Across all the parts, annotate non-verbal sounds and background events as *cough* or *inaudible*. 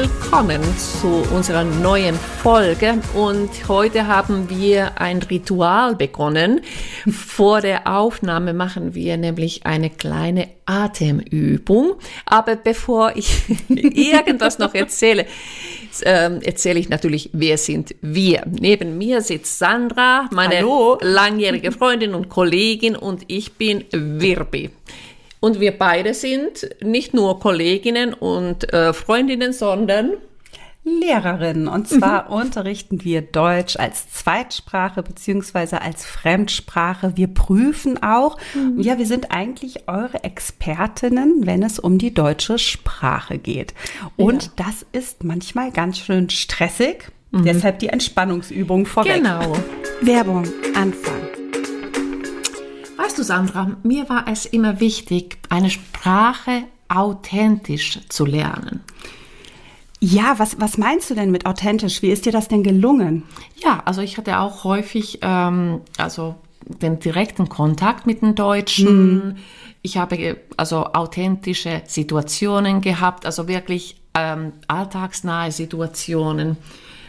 willkommen zu unserer neuen Folge. Und heute haben wir ein Ritual begonnen. Vor der Aufnahme machen wir nämlich eine kleine Atemübung. Aber bevor ich *laughs* irgendwas noch erzähle, ähm, erzähle ich natürlich, wer sind wir. Neben mir sitzt Sandra, meine Hallo. langjährige Freundin und Kollegin, und ich bin Wirbi. Und wir beide sind nicht nur Kolleginnen und äh, Freundinnen, sondern Lehrerinnen. Und zwar mhm. unterrichten wir Deutsch als Zweitsprache beziehungsweise als Fremdsprache. Wir prüfen auch. Mhm. Ja, wir sind eigentlich eure Expertinnen, wenn es um die deutsche Sprache geht. Und ja. das ist manchmal ganz schön stressig. Mhm. Deshalb die Entspannungsübung vorweg. Genau. Werbung, Anfang. Weißt du, Sandra, mir war es immer wichtig, eine Sprache authentisch zu lernen. Ja, was, was meinst du denn mit authentisch? Wie ist dir das denn gelungen? Ja, also ich hatte auch häufig ähm, also den direkten Kontakt mit den Deutschen. Hm. Ich habe also authentische Situationen gehabt, also wirklich ähm, alltagsnahe Situationen.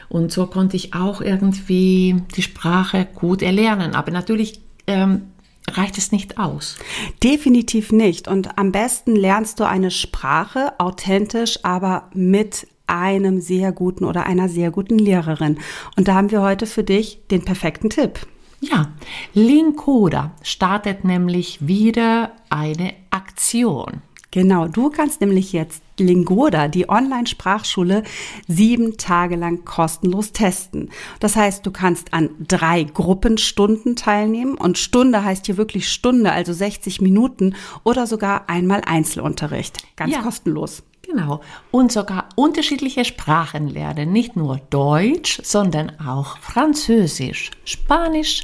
Und so konnte ich auch irgendwie die Sprache gut erlernen. Aber natürlich ähm, reicht es nicht aus. Definitiv nicht. Und am besten lernst du eine Sprache authentisch, aber mit einem sehr guten oder einer sehr guten Lehrerin. Und da haben wir heute für dich den perfekten Tipp. Ja, Linkoda startet nämlich wieder eine Aktion. Genau, du kannst nämlich jetzt Lingoda, die Online-Sprachschule, sieben Tage lang kostenlos testen. Das heißt, du kannst an drei Gruppenstunden teilnehmen und Stunde heißt hier wirklich Stunde, also 60 Minuten oder sogar einmal Einzelunterricht. Ganz ja. kostenlos. Genau. Und sogar unterschiedliche Sprachen lernen. Nicht nur Deutsch, sondern auch Französisch, Spanisch,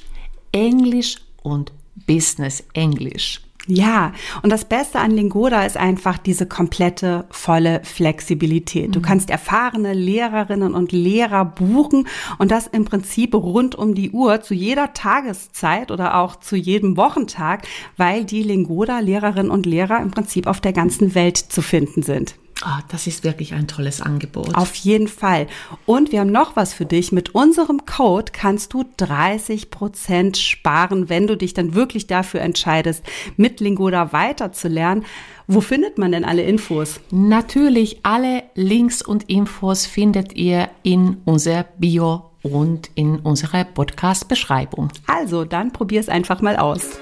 Englisch und Business Englisch. Ja, und das Beste an Lingoda ist einfach diese komplette, volle Flexibilität. Du mhm. kannst erfahrene Lehrerinnen und Lehrer buchen und das im Prinzip rund um die Uhr zu jeder Tageszeit oder auch zu jedem Wochentag, weil die Lingoda Lehrerinnen und Lehrer im Prinzip auf der ganzen Welt zu finden sind. Oh, das ist wirklich ein tolles Angebot. Auf jeden Fall. Und wir haben noch was für dich. Mit unserem Code kannst du 30 Prozent sparen, wenn du dich dann wirklich dafür entscheidest, mit Lingoda weiterzulernen. Wo findet man denn alle Infos? Natürlich, alle Links und Infos findet ihr in unserer Bio und in unserer Podcast-Beschreibung. Also, dann probier es einfach mal aus.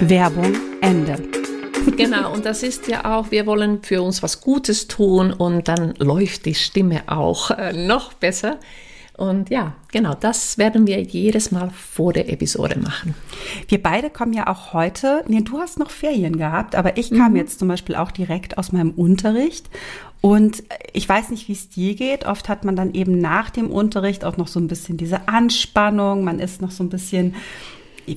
Werbung Ende. Genau, und das ist ja auch, wir wollen für uns was Gutes tun und dann läuft die Stimme auch äh, noch besser. Und ja, genau, das werden wir jedes Mal vor der Episode machen. Wir beide kommen ja auch heute, nee, du hast noch Ferien gehabt, aber ich kam mhm. jetzt zum Beispiel auch direkt aus meinem Unterricht. Und ich weiß nicht, wie es dir geht. Oft hat man dann eben nach dem Unterricht auch noch so ein bisschen diese Anspannung. Man ist noch so ein bisschen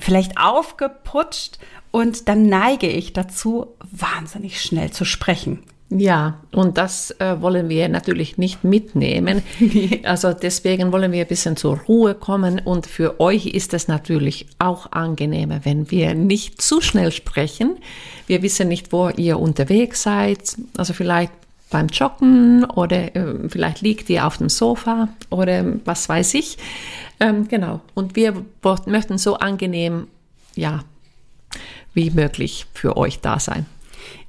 vielleicht aufgeputscht und dann neige ich dazu, wahnsinnig schnell zu sprechen. Ja, und das äh, wollen wir natürlich nicht mitnehmen. *laughs* Also deswegen wollen wir ein bisschen zur Ruhe kommen und für euch ist es natürlich auch angenehmer, wenn wir nicht zu schnell sprechen. Wir wissen nicht, wo ihr unterwegs seid. Also vielleicht beim Joggen oder äh, vielleicht liegt ihr auf dem Sofa oder was weiß ich. Ähm, genau. Und wir möchten so angenehm, ja, wie möglich für euch da sein.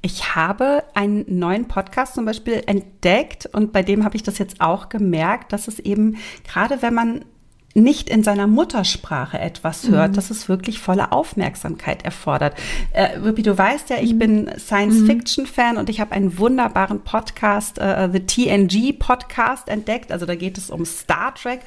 Ich habe einen neuen Podcast zum Beispiel entdeckt und bei dem habe ich das jetzt auch gemerkt, dass es eben, gerade wenn man nicht in seiner Muttersprache etwas hört, mhm. dass es wirklich volle Aufmerksamkeit erfordert. Äh, Ruby, du weißt ja, ich mhm. bin Science-Fiction-Fan und ich habe einen wunderbaren Podcast, äh, The TNG-Podcast entdeckt. Also da geht es um Star Trek.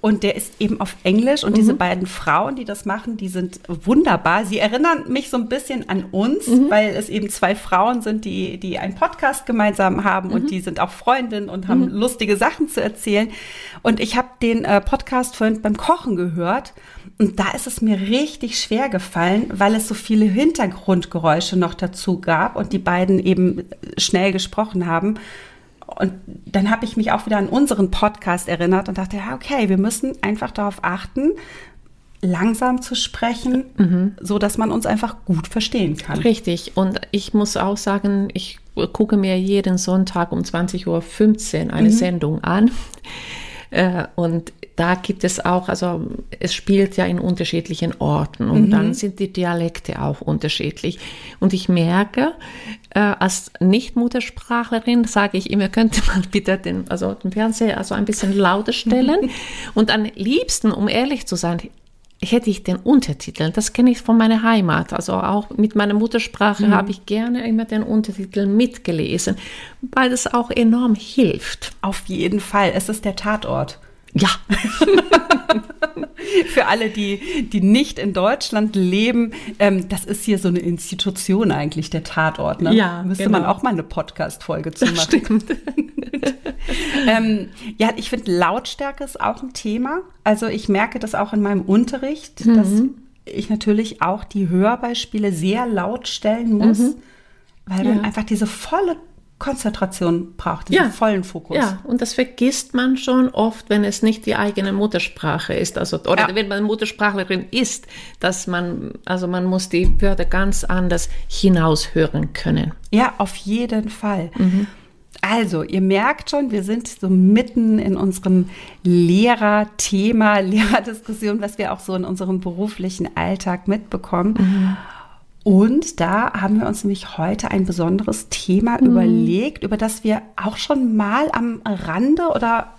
Und der ist eben auf Englisch. Und mhm. diese beiden Frauen, die das machen, die sind wunderbar. Sie erinnern mich so ein bisschen an uns, mhm. weil es eben zwei Frauen sind, die, die einen Podcast gemeinsam haben mhm. und die sind auch Freundinnen und haben mhm. lustige Sachen zu erzählen. Und ich habe den äh, Podcast vorhin beim Kochen gehört. Und da ist es mir richtig schwer gefallen, weil es so viele Hintergrundgeräusche noch dazu gab und die beiden eben schnell gesprochen haben. Und dann habe ich mich auch wieder an unseren Podcast erinnert und dachte, ja, okay, wir müssen einfach darauf achten, langsam zu sprechen, mhm. so dass man uns einfach gut verstehen kann. Richtig. Und ich muss auch sagen, ich gucke mir jeden Sonntag um 20.15 Uhr eine mhm. Sendung an. Äh, und da gibt es auch, also es spielt ja in unterschiedlichen Orten und mhm. dann sind die Dialekte auch unterschiedlich. Und ich merke, äh, als Nicht-Muttersprachlerin sage ich immer, könnte man *laughs* bitte den, also den Fernseher also ein bisschen lauter stellen. *laughs* und am liebsten, um ehrlich zu sein, hätte ich den Untertitel. Das kenne ich von meiner Heimat. Also auch mit meiner Muttersprache mhm. habe ich gerne immer den Untertitel mitgelesen, weil das auch enorm hilft. Auf jeden Fall. Es ist der Tatort. Ja. *laughs* Für alle, die, die nicht in Deutschland leben, ähm, das ist hier so eine Institution eigentlich, der Tatort. Ne? Ja, Müsste genau. man auch mal eine Podcast-Folge zu machen. Stimmt. *laughs* ähm, ja, ich finde, Lautstärke ist auch ein Thema. Also ich merke das auch in meinem Unterricht, mhm. dass ich natürlich auch die Hörbeispiele sehr laut stellen muss, mhm. weil man einfach diese volle Konzentration braucht, diesen ja. vollen Fokus. Ja, und das vergisst man schon oft, wenn es nicht die eigene Muttersprache ist. Also, oder ja. wenn man Muttersprachlerin ist, dass man, also man muss die Wörter ganz anders hinaushören können. Ja, auf jeden Fall. Mhm. Also, ihr merkt schon, wir sind so mitten in unserem Lehrerthema, *laughs* Lehrerdiskussion, was wir auch so in unserem beruflichen Alltag mitbekommen. Mhm. Und da haben wir uns nämlich heute ein besonderes Thema mhm. überlegt, über das wir auch schon mal am Rande oder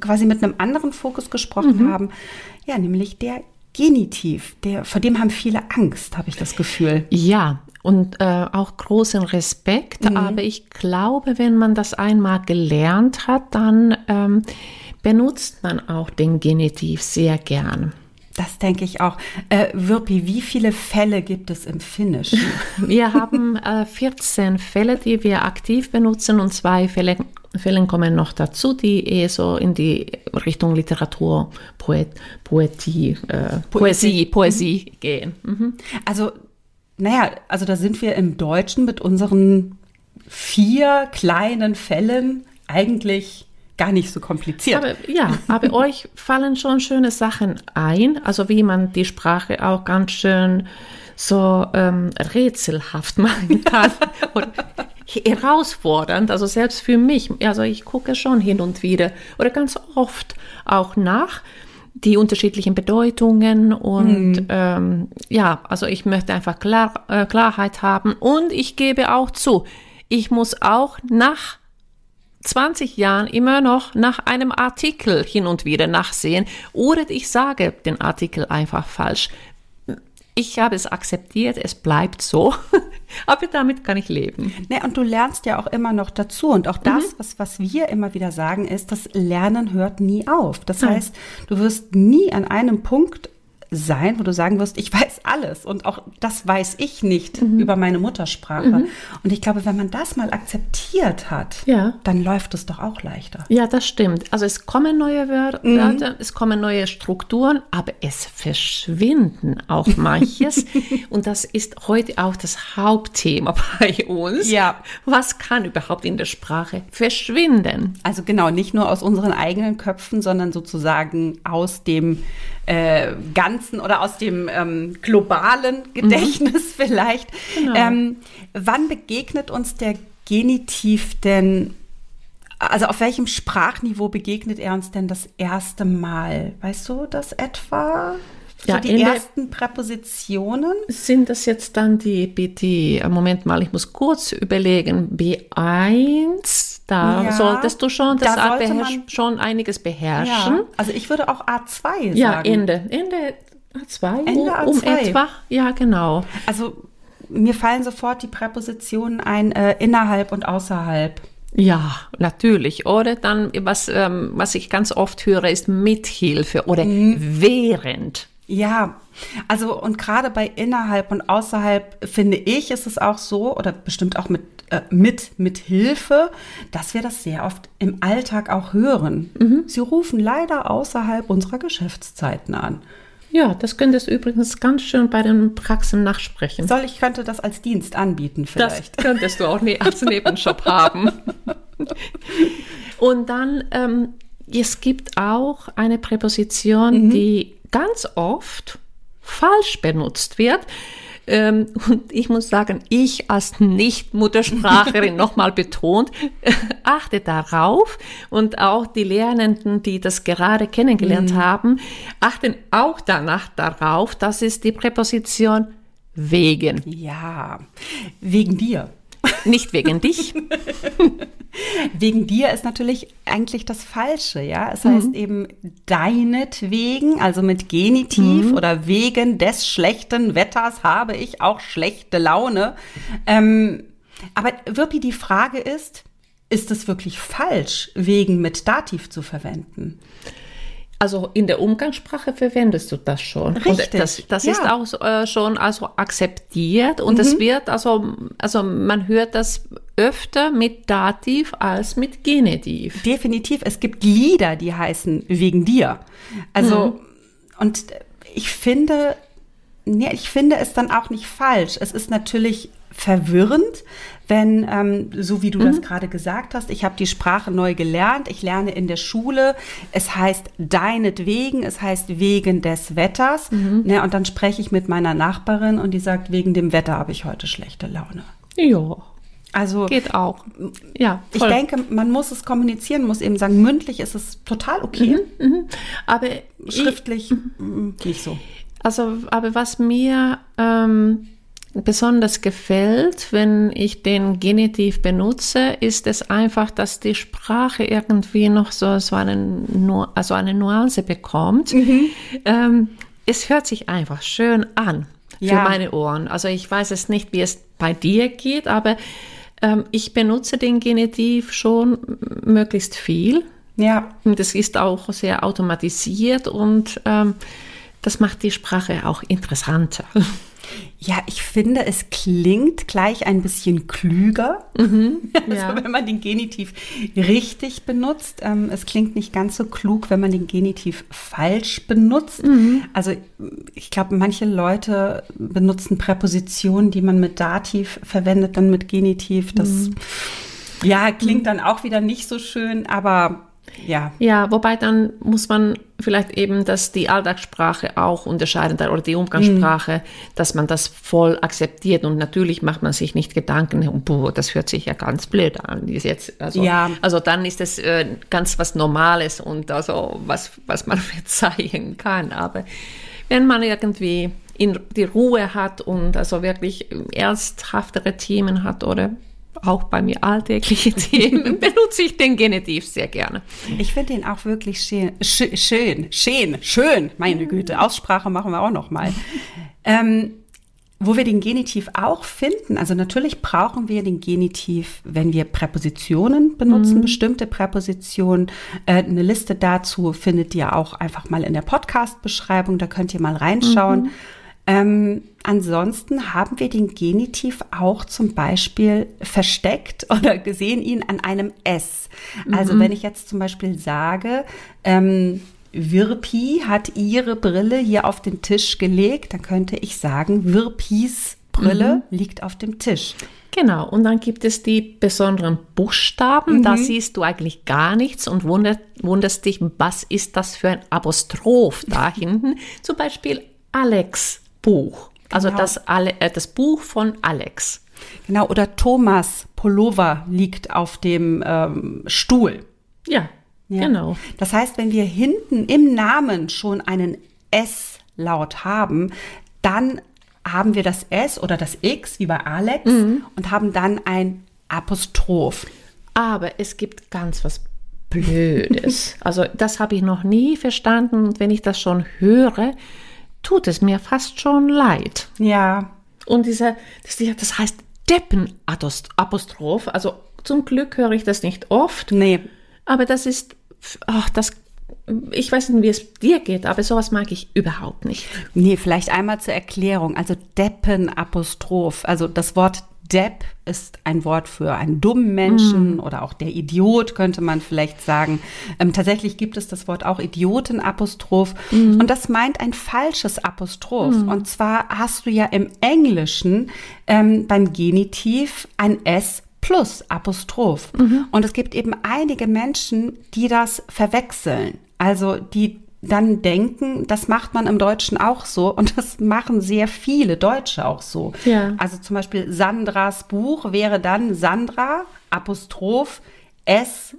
quasi mit einem anderen Fokus gesprochen mhm. haben. Ja, nämlich der Genitiv. Der, vor dem haben viele Angst, habe ich das Gefühl. Ja, und äh, auch großen Respekt. Mhm. Aber ich glaube, wenn man das einmal gelernt hat, dann ähm, benutzt man auch den Genitiv sehr gern. Das denke ich auch. Äh, Wirpi, wie viele Fälle gibt es im Finnischen? *laughs* Wir haben äh, 14 Fälle, die wir aktiv benutzen und zwei Fälle, Fälle kommen noch dazu, die eher so in die Richtung Literatur, Poet, Poetie, äh, Poesie, Poesie mhm. gehen. Mhm. Also, naja, also da sind wir im Deutschen mit unseren vier kleinen Fällen eigentlich gar nicht so kompliziert. Aber, ja, aber *laughs* euch fallen schon schöne Sachen ein, also wie man die Sprache auch ganz schön so ähm, rätselhaft *laughs* machen kann herausfordernd, also selbst für mich. Also ich gucke schon hin und wieder oder ganz oft auch nach die unterschiedlichen Bedeutungen und mhm. ähm, ja, also ich möchte einfach Klar, äh, Klarheit haben und ich gebe auch zu, ich muss auch nach 20 Jahren immer noch nach einem Artikel hin und wieder nachsehen oder ich sage den Artikel einfach falsch. Ich habe es akzeptiert, es bleibt so, *laughs* aber damit kann ich leben. Ne, und du lernst ja auch immer noch dazu. Und auch das, mhm. was, was wir immer wieder sagen, ist, das Lernen hört nie auf. Das heißt, du wirst nie an einem Punkt sein, wo du sagen wirst, ich weiß alles und auch das weiß ich nicht mhm. über meine Muttersprache. Mhm. Und ich glaube, wenn man das mal akzeptiert hat, ja. dann läuft es doch auch leichter. Ja, das stimmt. Also es kommen neue Wörter, mhm. es kommen neue Strukturen, aber es verschwinden auch *laughs* manches. und das ist heute auch das Hauptthema bei uns. Ja. Was kann überhaupt in der Sprache verschwinden? Also genau, nicht nur aus unseren eigenen Köpfen, sondern sozusagen aus dem äh, Ganzen oder aus dem ähm, globalen Gedächtnis mhm. *laughs* vielleicht. Genau. Ähm, wann begegnet uns der Genitiv denn? Also auf welchem Sprachniveau begegnet er uns denn das erste Mal? Weißt du das etwa? So ja, die ersten Präpositionen? Sind das jetzt dann die, die, Moment mal, ich muss kurz überlegen, B1, da ja, solltest du schon das da man, schon einiges beherrschen. Ja, also ich würde auch A2 sagen. Ja, Ende. Ende A2, Ende A2. um etwa. Ja, genau. Also mir fallen sofort die Präpositionen ein, äh, innerhalb und außerhalb. Ja, natürlich. Oder dann, was, ähm, was ich ganz oft höre, ist Mithilfe oder mhm. während. Ja, also und gerade bei innerhalb und außerhalb finde ich, ist es auch so, oder bestimmt auch mit äh, mit, mit Hilfe, dass wir das sehr oft im Alltag auch hören. Mhm. Sie rufen leider außerhalb unserer Geschäftszeiten an. Ja, das könntest du übrigens ganz schön bei den Praxen nachsprechen. Soll ich könnte das als Dienst anbieten vielleicht? Das könntest du auch ne als Nebenjob *laughs* haben. Und dann, ähm, es gibt auch eine Präposition, mhm. die ganz oft falsch benutzt wird. Ähm, und ich muss sagen, ich als Nicht-Muttersprachlerin *laughs* nochmal betont, achte darauf und auch die Lernenden, die das gerade kennengelernt mhm. haben, achten auch danach darauf, dass es die Präposition wegen. Ja, wegen dir. Nicht wegen dich. *laughs* wegen dir ist natürlich eigentlich das Falsche, ja. Es heißt mhm. eben deinetwegen, also mit Genitiv mhm. oder wegen des schlechten Wetters habe ich auch schlechte Laune. Ähm, aber Wirpi, die Frage ist, ist es wirklich falsch, wegen mit Dativ zu verwenden? Also in der Umgangssprache verwendest du das schon. Richtig. Und das, das ja. ist auch äh, schon also akzeptiert und es mhm. wird also also man hört das öfter mit Dativ als mit Genitiv. Definitiv. Es gibt Lieder, die heißen wegen dir. Also mhm. und ich finde nee, ich finde es dann auch nicht falsch. Es ist natürlich verwirrend, wenn, ähm, so wie du mhm. das gerade gesagt hast, ich habe die Sprache neu gelernt, ich lerne in der Schule, es heißt deinetwegen, es heißt wegen des Wetters, mhm. ne, und dann spreche ich mit meiner Nachbarin und die sagt, wegen dem Wetter habe ich heute schlechte Laune. Ja. Also geht auch. Ja, voll. ich denke, man muss es kommunizieren, muss eben sagen, mündlich ist es total okay. Mhm, mhm. aber schriftlich ich, nicht so. Also, aber was mir ähm, besonders gefällt, wenn ich den Genitiv benutze, ist es einfach, dass die Sprache irgendwie noch so, so eine, also eine Nuance bekommt. Mhm. Ähm, es hört sich einfach schön an für ja. meine Ohren. Also ich weiß es nicht, wie es bei dir geht, aber ähm, ich benutze den Genitiv schon möglichst viel. Ja. Und es ist auch sehr automatisiert und ähm, das macht die Sprache auch interessanter. *laughs* Ja, ich finde, es klingt gleich ein bisschen klüger, mhm, *laughs* also ja. wenn man den Genitiv richtig benutzt. Ähm, es klingt nicht ganz so klug, wenn man den Genitiv falsch benutzt. Mhm. Also ich glaube, manche Leute benutzen Präpositionen, die man mit Dativ verwendet, dann mit Genitiv. Das mhm. ja klingt dann auch wieder nicht so schön, aber ja. Ja, wobei dann muss man vielleicht eben, dass die Alltagssprache auch unterscheiden oder die Umgangssprache, mhm. dass man das voll akzeptiert und natürlich macht man sich nicht Gedanken, boah, das hört sich ja ganz blöd an. Ist jetzt, also, ja. also dann ist es äh, ganz was Normales und also was, was man *laughs* verzeihen kann. Aber wenn man irgendwie in die Ruhe hat und also wirklich ernsthaftere Themen hat oder auch bei mir alltägliche *laughs* Themen benutze ich den Genitiv sehr gerne. Ich finde ihn auch wirklich schön, schön, schön, schön. Meine Güte, Aussprache machen wir auch noch mal. Ähm, wo wir den Genitiv auch finden, also natürlich brauchen wir den Genitiv, wenn wir Präpositionen benutzen, mhm. bestimmte Präpositionen. Äh, eine Liste dazu findet ihr auch einfach mal in der Podcast-Beschreibung, da könnt ihr mal reinschauen. Mhm. Ähm, ansonsten haben wir den Genitiv auch zum Beispiel versteckt *laughs* oder gesehen ihn an einem S. Also mhm. wenn ich jetzt zum Beispiel sage, ähm, Wirpi hat ihre Brille hier auf den Tisch gelegt, dann könnte ich sagen, Wirpis Brille mhm. liegt auf dem Tisch. Genau, und dann gibt es die besonderen Buchstaben, mhm. da siehst du eigentlich gar nichts und wundert, wunderst dich, was ist das für ein Apostroph da *laughs* hinten? Zum Beispiel Alex Buch. Also genau. das, äh, das Buch von Alex. Genau, oder Thomas Pullover liegt auf dem ähm, Stuhl. Ja, ja, genau. Das heißt, wenn wir hinten im Namen schon einen S-Laut haben, dann haben wir das S oder das X wie bei Alex mhm. und haben dann ein Apostroph. Aber es gibt ganz was Blödes. *laughs* also das habe ich noch nie verstanden. Und wenn ich das schon höre, tut es mir fast schon leid. Ja. Und dieser, das, heißt Deppen-Apostroph. Also zum Glück höre ich das nicht oft. Nee. Aber das ist, ach, das, ich weiß nicht, wie es dir geht, aber sowas mag ich überhaupt nicht. Nee, vielleicht einmal zur Erklärung. Also Deppen-Apostroph. Also das Wort Depp ist ein Wort für einen dummen Menschen mm. oder auch der Idiot, könnte man vielleicht sagen. Ähm, tatsächlich gibt es das Wort auch Idiotenapostroph. Mm. Und das meint ein falsches Apostroph. Mm. Und zwar hast du ja im Englischen ähm, beim Genitiv ein S plus Apostroph. -hmm. Und es gibt eben einige Menschen, die das verwechseln. Also die dann denken, das macht man im Deutschen auch so und das machen sehr viele Deutsche auch so. Ja. Also zum Beispiel Sandras Buch wäre dann Sandra, Apostroph, S,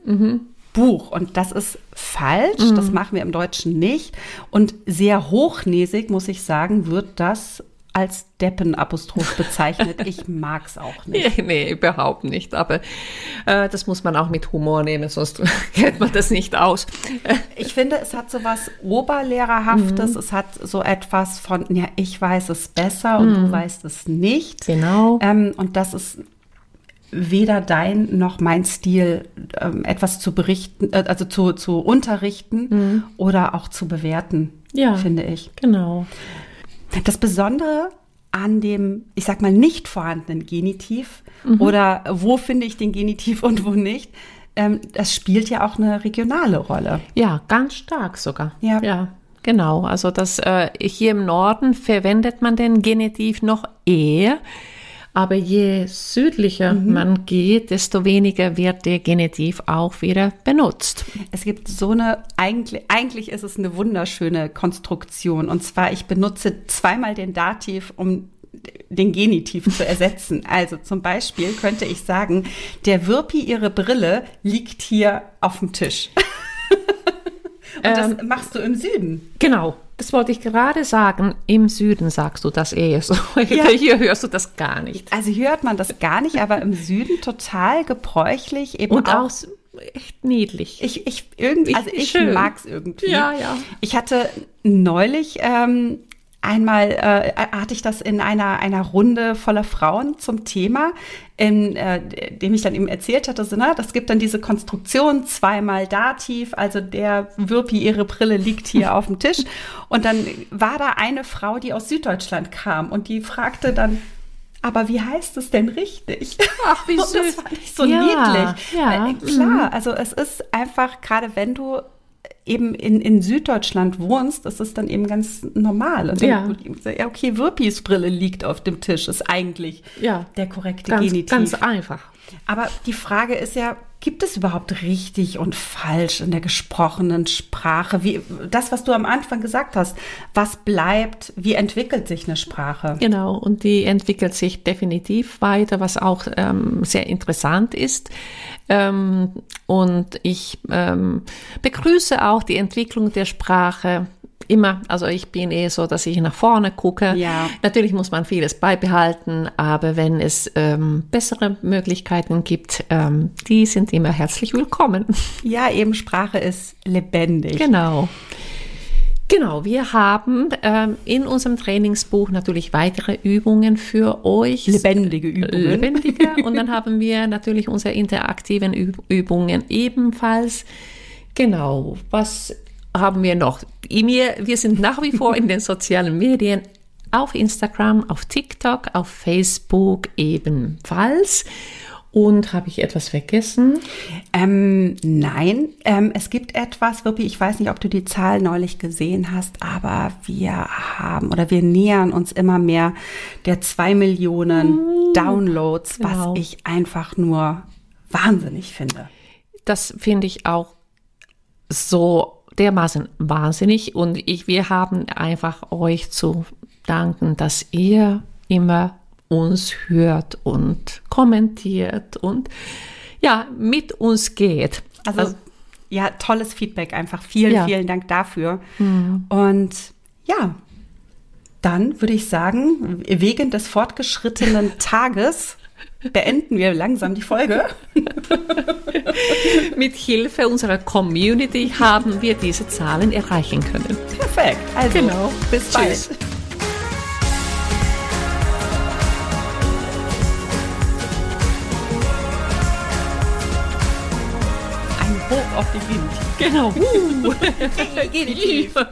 Buch. Und das ist falsch, das machen wir im Deutschen nicht. Und sehr hochnäsig, muss ich sagen, wird das als Deppenapostroph bezeichnet. Ich mag's auch *laughs* nicht. Nee, nee, überhaupt nicht. Aber äh, das muss man auch mit Humor nehmen, sonst *laughs* hält man das nicht aus. Ich finde, es hat so was Oberlehrerhaftes. Es hat so etwas von, ja, ich weiß es besser und du weißt es nicht. Genau. Ähm, und das ist weder dein noch mein Stil, ähm, etwas zu berichten, äh, also zu, zu unterrichten oder auch zu bewerten, Ja. finde ich. Genau. Das Besondere an dem, ich sag mal, nicht vorhandenen Genitiv oder wo finde ich den Genitiv und wo nicht, ähm, das spielt ja auch eine regionale Rolle. Ja, ganz stark sogar. Ja. ja genau. Also das äh, hier im Norden verwendet man den Genitiv noch eher. Aber je südlicher man geht, desto weniger wird der Genitiv auch wieder benutzt. Es gibt so eine, eigentlich, eigentlich ist es eine wunderschöne Konstruktion. Und zwar, ich benutze zweimal den Dativ, um den Genitiv zu ersetzen. *laughs* Also zum Beispiel könnte ich sagen, der Wirpi, ihre Brille liegt hier auf dem Tisch. Und das machst du im Süden. Genau, das wollte ich gerade sagen. Im Süden sagst du das eher so. *laughs* Ja. Hier hörst du das gar nicht. Also hier hört man das gar nicht, aber im Süden total gebräuchlich. Eben Und auch auch echt niedlich. Ich, ich irgendwie, also ich schön. mag's irgendwie. Ja, ja. Ich hatte neulich ähm, einmal äh, hatte ich das in einer einer Runde voller Frauen zum Thema, in äh, dem ich dann eben erzählt hatte, so, na, das gibt dann diese Konstruktion zweimal Dativ, also der Wirpi ihre Brille liegt hier *laughs* auf dem Tisch und dann war da eine Frau, die aus Süddeutschland kam und die fragte dann aber wie heißt es denn richtig? Ach, wie *laughs* Und Das süß. fand ich so Ja, niedlich. ja, Weil, klar, also es ist einfach, gerade wenn du eben in, in Süddeutschland wohnst, ist es dann eben ganz normal. Und Ja. dann, ja, okay, Wirpis Brille liegt auf dem Tisch, ist eigentlich Ja. der korrekte ganz, Genitiv. ganz einfach. Aber die Frage ist ja, gibt es überhaupt richtig und falsch in der gesprochenen Sprache? Wie, das, was du am Anfang gesagt hast, was bleibt, wie entwickelt sich eine Sprache? Genau, und die entwickelt sich definitiv weiter, was auch ähm, sehr interessant ist. Ähm, und ich ähm, begrüße auch die Entwicklung der Sprache immer. Also ich bin eher so, dass ich nach vorne gucke. Ja. Natürlich muss man vieles beibehalten, aber wenn es ähm, bessere Möglichkeiten gibt, ähm, die sind immer herzlich willkommen. *laughs* Ja, eben Sprache ist lebendig. Genau. Genau, wir haben ähm, in unserem Trainingsbuch natürlich weitere Übungen für euch. Lebendige Übungen. Lebendige. *laughs* Und dann haben wir natürlich unsere interaktiven Üb Übungen ebenfalls. Genau, was haben wir noch? Wir, wir sind nach wie vor in den sozialen Medien auf Instagram, auf TikTok, auf Facebook ebenfalls. Und habe ich etwas vergessen? Ähm, nein, ähm, es gibt etwas, Wirpi, ich weiß nicht, ob du die Zahl neulich gesehen hast, aber wir haben oder wir nähern uns immer mehr der zwei Millionen Downloads, was Wow. ich einfach nur wahnsinnig finde. das finde ich auch so dermaßen wahnsinnig und ich, wir haben einfach euch zu danken, dass ihr immer uns hört und kommentiert und ja, mit uns geht. Also, ja, tolles Feedback einfach. Vielen, Ja. vielen Dank dafür. Und ja, dann würde ich sagen, wegen des fortgeschrittenen Tages beenden wir langsam die Folge. *laughs* mit Hilfe unserer Community haben wir diese Zahlen erreichen können. Perfekt. Also, Genau. bis Tschüss. bald. Ein Hoch auf die Wind. Genau. *laughs* Genitiv. *laughs*